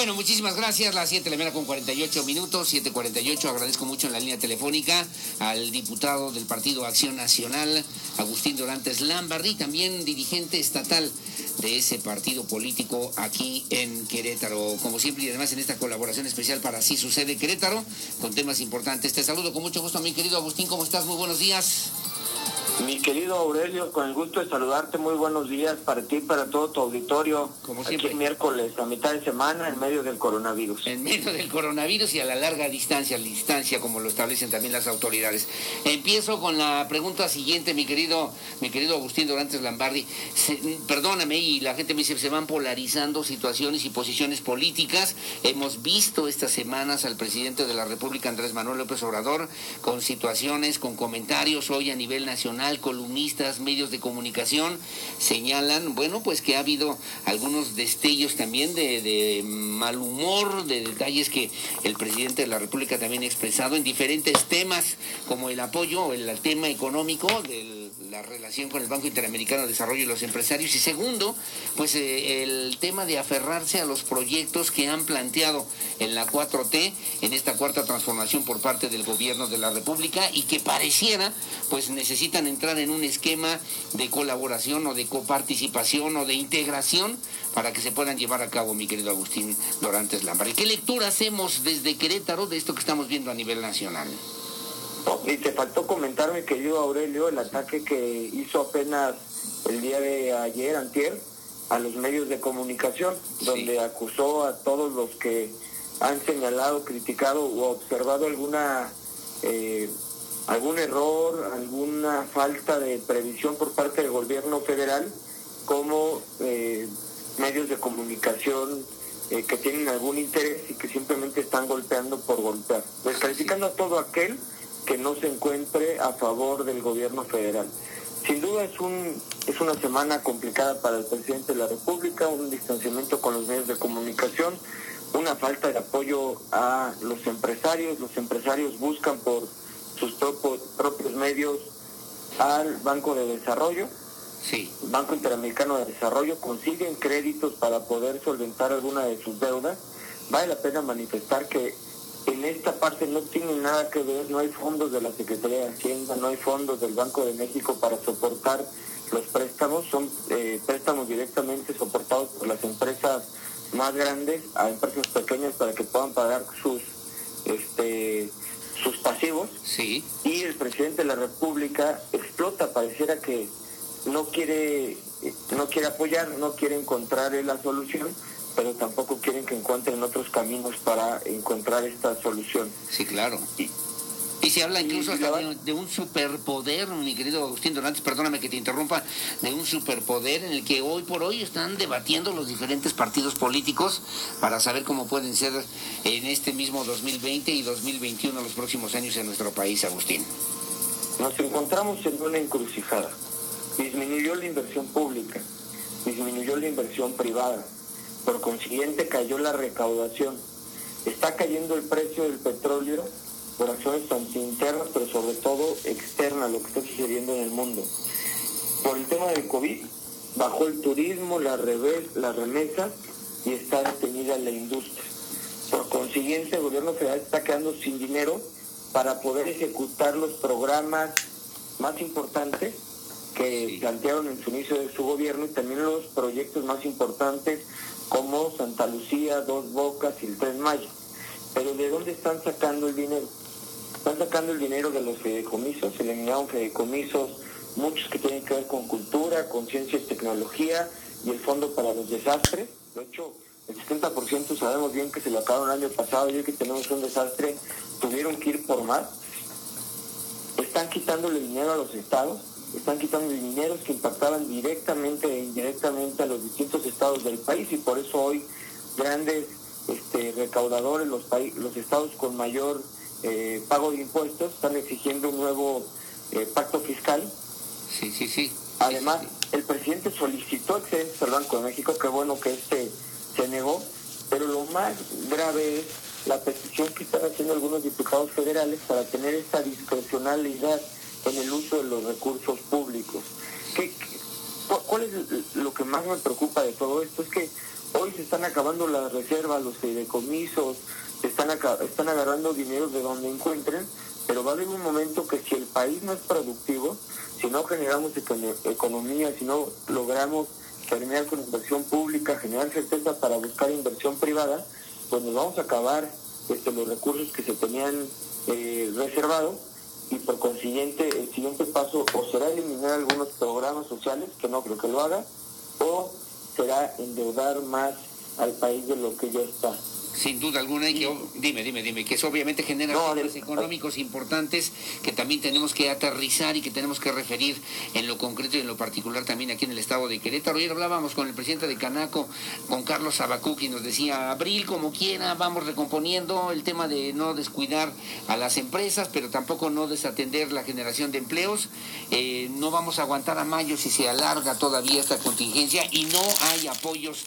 Bueno, muchísimas gracias. Las 7 de la mañana con 48 minutos, 7.48. Agradezco mucho en la línea telefónica al diputado del Partido Acción Nacional, Agustín Dorantes Lambarri, también dirigente estatal de ese partido político aquí en Querétaro. Como siempre, y además en esta colaboración especial para Así Sucede Querétaro, con temas importantes. Te saludo con mucho gusto, mi querido Agustín. ¿Cómo estás? Muy buenos días. Mi querido Aurelio, con el gusto de saludarte, muy buenos días para ti y para todo tu auditorio. Como Aquí siempre. miércoles, a mitad de semana, en medio del coronavirus. En medio del coronavirus y a la larga distancia, a la distancia, como lo establecen también las autoridades. Empiezo con la pregunta siguiente, mi querido, mi querido Agustín Dorantes Lambardi. Se- perdóname, y la gente me dice, se van polarizando situaciones y posiciones políticas. Hemos visto estas semanas al presidente de la República, Andrés Manuel López Obrador, con situaciones, con comentarios hoy a nivel nacional, columnistas, medios de comunicación, señalan, bueno, pues que ha habido algunos destellos también de, de mal humor, de detalles que el presidente de la República también ha expresado en diferentes temas, como el apoyo, el tema económico de la relación con el Banco Interamericano de Desarrollo y los empresarios. Y segundo, pues eh, el tema de aferrarse a los proyectos que han planteado en la 4T, en esta cuarta transformación por parte del gobierno de la República y que pareciera, pues necesitan entrar en un esquema de colaboración o de coparticipación o de integración para que se puedan llevar a cabo, mi querido Agustín Dorantes Lámpara. ¿Qué lectura hacemos desde Querétaro de esto que estamos viendo a nivel nacional? Y te faltó comentar, mi querido Aurelio, el ataque que hizo apenas el día de ayer, antier, a los medios de comunicación, Sí. donde acusó a todos los que han señalado, criticado o observado alguna eh, algún error, alguna falta de previsión por parte del gobierno federal, como eh, medios de comunicación eh, que tienen algún interés y que simplemente están golpeando por golpear, descalificando a todo aquel que no se encuentre a favor del gobierno federal. Sin duda es un es una semana complicada para el presidente de la República, un distanciamiento con los medios de comunicación, una falta de apoyo a los empresarios, los empresarios buscan por sus propo- propios medios al Banco de Desarrollo, Sí, Banco Interamericano de Desarrollo, consiguen créditos para poder solventar alguna de sus deudas. Vale la pena manifestar que en esta parte no tiene nada que ver, no hay fondos de la Secretaría de Hacienda, no hay fondos del Banco de México para soportar los préstamos, son eh, préstamos directamente soportados por las empresas más grandes a empresas pequeñas para que puedan pagar sus este sus pasivos. Sí, y el presidente de la República explota, pareciera que no quiere no quiere apoyar, no quiere encontrar la solución, pero tampoco quieren que encuentren otros caminos para encontrar esta solución. sí, claro. Y- Y se habla incluso hasta de, de un superpoder, mi querido Agustín Dorantes, perdóname que te interrumpa, de un superpoder en el que hoy por hoy están debatiendo los diferentes partidos políticos para saber cómo pueden ser en este mismo 2020 y 2021 los próximos años en nuestro país, Agustín. Nos encontramos en una encrucijada. Disminuyó la inversión pública, disminuyó la inversión privada, por consiguiente cayó la recaudación. Está cayendo el precio del petróleo por acciones tanto internas, pero sobre todo externas, lo que está sucediendo en el mundo. Por el tema del COVID, bajó el turismo, la revés, las remesas y está detenida la industria. Por consiguiente, el gobierno federal está quedando sin dinero para poder ejecutar los programas más importantes que plantearon en su inicio de su gobierno y también los proyectos más importantes como Santa Lucía, Dos Bocas y el Tres Mayo. Pero ¿de dónde están sacando el dinero? Están sacando el dinero de los fideicomisos, eliminaron fideicomisos, muchos que tienen que ver con cultura, con ciencia y tecnología y el Fondo para los Desastres. De hecho, el 70% sabemos bien que se lo acabaron el año pasado y hoy que tenemos un desastre, tuvieron que ir por más. Están quitándole dinero a los estados, están quitando dineros que impactaban directamente e indirectamente a los distintos estados del país y por eso hoy grandes este, recaudadores, los, los estados con mayor eh, pago de impuestos están exigiendo un nuevo eh, pacto fiscal. Sí, sí, sí. Además, el presidente solicitó excedentes al Banco de México, qué bueno que este se negó, pero lo más grave es la petición que están haciendo algunos diputados federales para tener esta discrecionalidad en el uso de los recursos públicos. Que ¿Cuál es lo que más me preocupa de todo esto? Es que hoy se están acabando las reservas, los fideicomisos, están, están agarrando dinero de donde encuentren, pero va a haber un momento que si el país no es productivo, si no generamos economía, si no logramos terminar con inversión pública, generar certeza para buscar inversión privada, pues nos vamos a acabar este, los recursos que se tenían eh, reservados y por consiguiente el siguiente paso o será eliminar algunos programas sociales, que no creo que lo haga, o será endeudar más al país de lo que ya está sin duda alguna, y que, dime, dime, dime, que eso obviamente genera no, económicos importantes que también tenemos que aterrizar y que tenemos que referir en lo concreto y en lo particular también aquí en el estado de Querétaro. Ayer hablábamos con el presidente de Canaco, con Carlos Abacuc, y nos decía, abril como quiera, vamos recomponiendo el tema de no descuidar a las empresas, pero tampoco no desatender la generación de empleos. Eh, no vamos a aguantar a mayo si se alarga todavía esta contingencia y no hay apoyos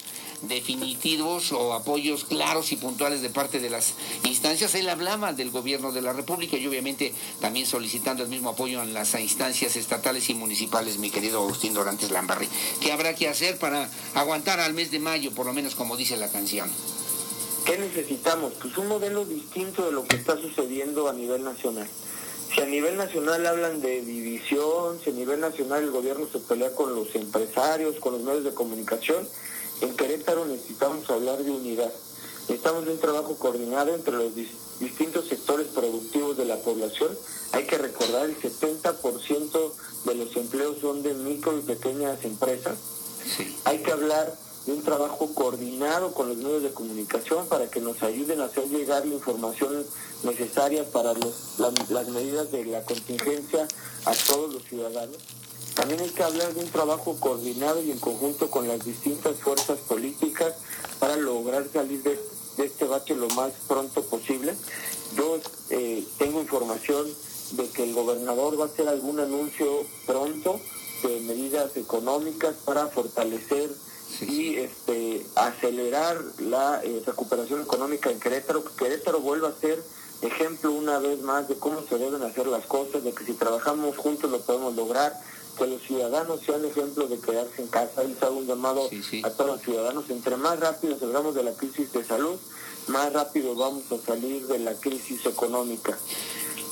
definitivos o apoyos claros y puntuales de parte de las instancias. Él hablaba del gobierno de la República y obviamente también solicitando el mismo apoyo en las instancias estatales y municipales, mi querido Agustín Dorantes Lambarri. ¿Qué habrá que hacer para aguantar al mes de mayo, por lo menos como dice la canción? ¿Qué necesitamos? Pues un modelo distinto de lo que está sucediendo a nivel nacional. Si a nivel nacional hablan de división, si a nivel nacional el gobierno se pelea con los empresarios, con los medios de comunicación, en Querétaro necesitamos hablar de unidad. Necesitamos de un trabajo coordinado entre los distintos sectores productivos de la población. Hay que recordar el 70% de los empleos son de micro y pequeñas empresas. Hay que hablar de un trabajo coordinado con los medios de comunicación para que nos ayuden a hacer llegar la información necesaria para las medidas de la contingencia a todos los ciudadanos. También hay que hablar de un trabajo coordinado y en conjunto con las distintas fuerzas políticas para lograr salir de, este bache lo más pronto posible. Yo eh, tengo información de que el gobernador va a hacer algún anuncio pronto de medidas económicas para fortalecer y este, acelerar la eh, recuperación económica en Querétaro, que Querétaro vuelva a ser ejemplo una vez más de cómo se deben hacer las cosas, de que si trabajamos juntos lo podemos lograr, que los ciudadanos sean ejemplo de quedarse en casa. Y hago un llamado a todos los ciudadanos. Entre más rápido salgamos de la crisis de salud, más rápido vamos a salir de la crisis económica.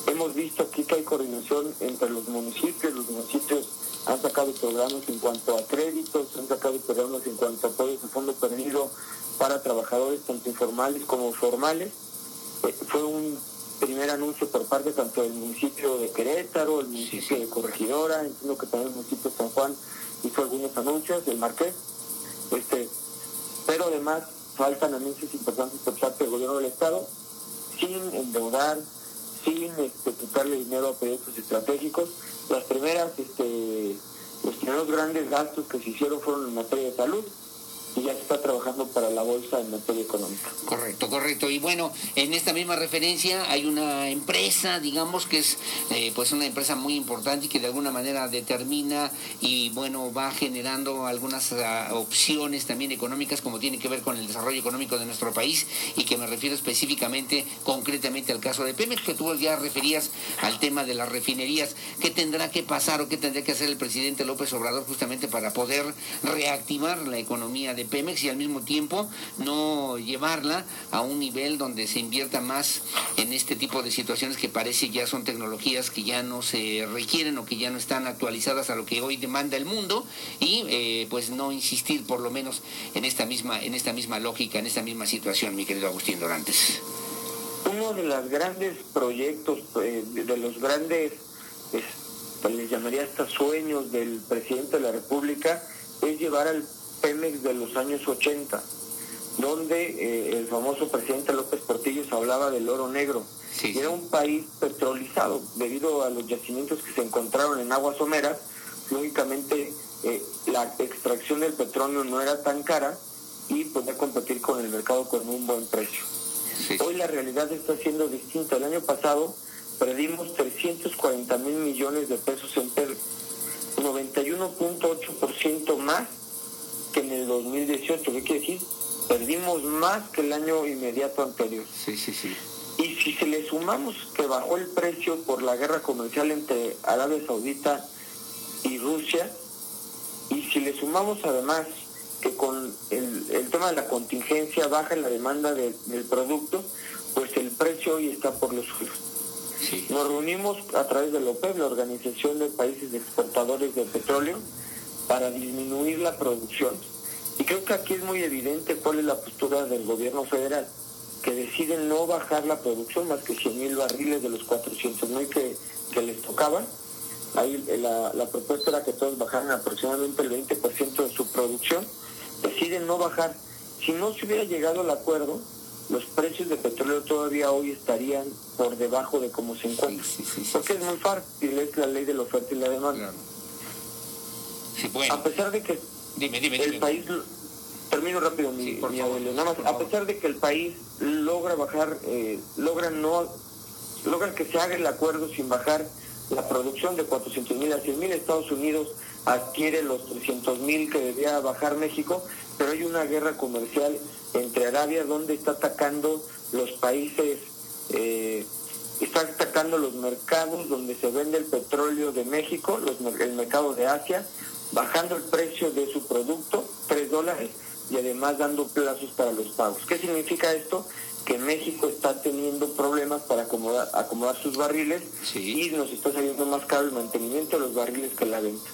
Hemos visto aquí que hay coordinación entre los municipios. Los municipios han sacado programas en cuanto a créditos, han sacado programas en cuanto a apoyos a fondo perdido para trabajadores tanto informales como formales. Eh, fue un primer anuncio por parte tanto del municipio de Querétaro, el municipio de Corregidora, entiendo que también el municipio de San Juan hizo algunos anuncios, el Marqués, este, pero además faltan anuncios importantes por parte del gobierno del Estado, sin endeudar, sin este, quitarle dinero a proyectos estratégicos. Las primeras, este, los primeros grandes gastos que se hicieron fueron en materia de salud, y ya está trabajando para la bolsa en materia económica. Correcto, correcto. Y bueno, en esta misma referencia hay una empresa, digamos que es eh, pues una empresa muy importante y que de alguna manera determina y bueno va generando algunas ah, opciones también económicas como tiene que ver con el desarrollo económico de nuestro país y que me refiero específicamente, concretamente al caso de Pemex, que tú ya referías al tema de las refinerías. ¿Qué tendrá que pasar o qué tendrá que hacer el presidente López Obrador justamente para poder reactivar la economía de Pemex y al mismo tiempo no llevarla a un nivel donde se invierta más en este tipo de situaciones que parece ya son tecnologías que ya no se requieren o que ya no están actualizadas a lo que hoy demanda el mundo y eh, pues no insistir por lo menos en esta misma en esta misma lógica, en esta misma situación, mi querido Agustín Dorantes. Uno de los grandes proyectos, eh, de los grandes, pues, les llamaría hasta sueños del presidente de la República, es llevar al Pemex de los años 80, donde eh, el famoso presidente López Portillo hablaba del oro negro. era un país petrolizado debido a los yacimientos que se encontraron en aguas someras. Lógicamente, eh, la extracción del petróleo no era tan cara y podía competir con el mercado con un buen precio. Hoy la realidad está siendo distinta. El año pasado perdimos 340 mil millones de pesos en Pemex, 91.8% más que en el 2018. ¿Qué quiere decir? Perdimos más que el año inmediato anterior. Sí, sí, sí. Y si se le sumamos que bajó el precio por la guerra comercial entre Arabia Saudita y Rusia, Y si le sumamos además que con el, el tema de la contingencia baja la demanda de- del producto, pues el precio hoy está por los suelos. Sí. Nos reunimos a través de la OPEP, la Organización de Países Exportadores de Petróleo, para disminuir la producción. Y creo que aquí es muy evidente cuál es la postura del gobierno federal, que deciden no bajar la producción más que 100 mil barriles de los 400 mil que, que les tocaban. Ahí eh, la, la propuesta era que todos bajaran aproximadamente el 20% de su producción. Deciden no bajar. Si no se hubiera llegado al acuerdo, los precios de petróleo todavía hoy estarían por debajo de cómo se encuentran. Sí, sí, sí, Porque es muy fácil, es la ley de la oferta y la demanda. Claro. Sí, bueno. A pesar de que Dime, dime, el dime. país, termino rápido mi, Sí, por mi favor, Aurelio, nada más, por a favor. pesar de que el país logra bajar, eh, logra no, logra que se haga el acuerdo sin bajar la producción de 400 mil a 100 mil, Estados Unidos adquiere los 300 mil que debía bajar México, pero hay una guerra comercial entre Arabia donde está atacando los países, eh, está atacando los mercados donde se vende el petróleo de México, los el mercado de Asia, bajando el precio de su producto, 3 dólares, y además dando plazos para los pagos. ¿Qué significa esto? Que México está teniendo problemas para acomodar, acomodar sus barriles Sí. y nos está saliendo más caro el mantenimiento de los barriles que la venta.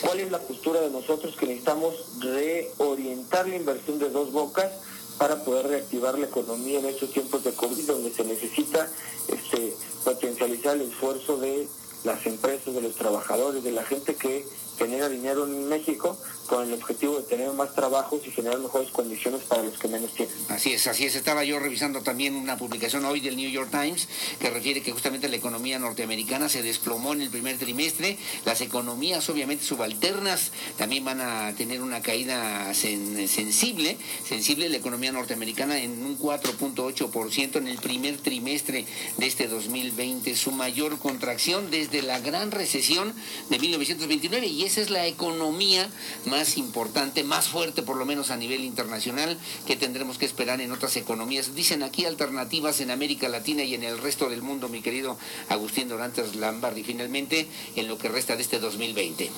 ¿Cuál es la postura de nosotros? Que necesitamos reorientar la inversión de dos bocas para poder reactivar la economía en estos tiempos de COVID, donde se necesita este, potencializar el esfuerzo de las empresas, de los trabajadores, de la gente que genera dinero en México con el objetivo de tener más trabajos y generar mejores condiciones para los que menos tienen. Así es, así es. Estaba yo revisando también una publicación hoy del New York Times que refiere que justamente la economía norteamericana se desplomó en el primer trimestre. Las economías obviamente subalternas también van a tener una caída sen- sensible, sensible la economía norteamericana en un 4.8% en el primer trimestre de este 2020, su mayor contracción desde la gran recesión de 1929 y esa es la economía más importante, más fuerte por lo menos a nivel internacional que tendremos que esperar en otras economías. Dicen aquí alternativas en América Latina y en el resto del mundo, mi querido Agustín Dorantes Lambardi, finalmente en lo que resta de este 2020.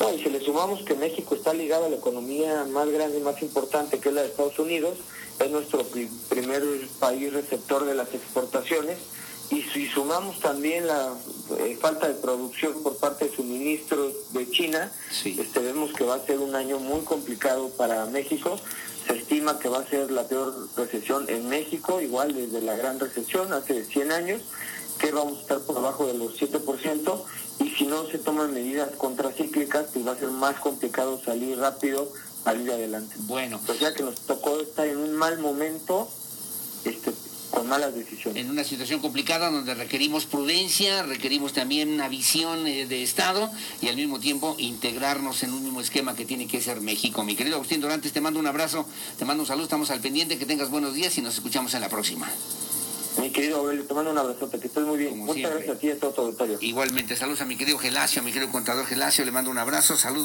No, y si le sumamos que México está ligado a la economía más grande y más importante que es la de Estados Unidos, es nuestro pri- primer país receptor de las exportaciones, y si sumamos también la eh, falta de producción por parte de suministros de China, Sí. este, vemos que va a ser un año muy complicado para México. Se estima que va a ser la peor recesión en México, igual desde la gran recesión hace 100 años, que vamos a estar por debajo de los 7%, y si no se toman medidas contracíclicas, pues va a ser más complicado salir rápido, salir adelante. Bueno, O sea que nos tocó estar en un mal momento, este, con malas decisiones. en una situación complicada donde requerimos prudencia, requerimos también una visión eh, de Estado y al mismo tiempo integrarnos en un mismo esquema que tiene que ser México. Mi querido Agustín Dorantes, te mando un abrazo, te mando un saludo, estamos al pendiente, que tengas buenos días y nos escuchamos en la próxima. Mi querido Aurelio, te mando un abrazote, que estés muy bien. Como Muchas siempre. gracias a ti y a todo tu auditorio. Igualmente, saludos a mi querido Gelacio, a mi querido contador Gelacio, le mando un abrazo, saludos.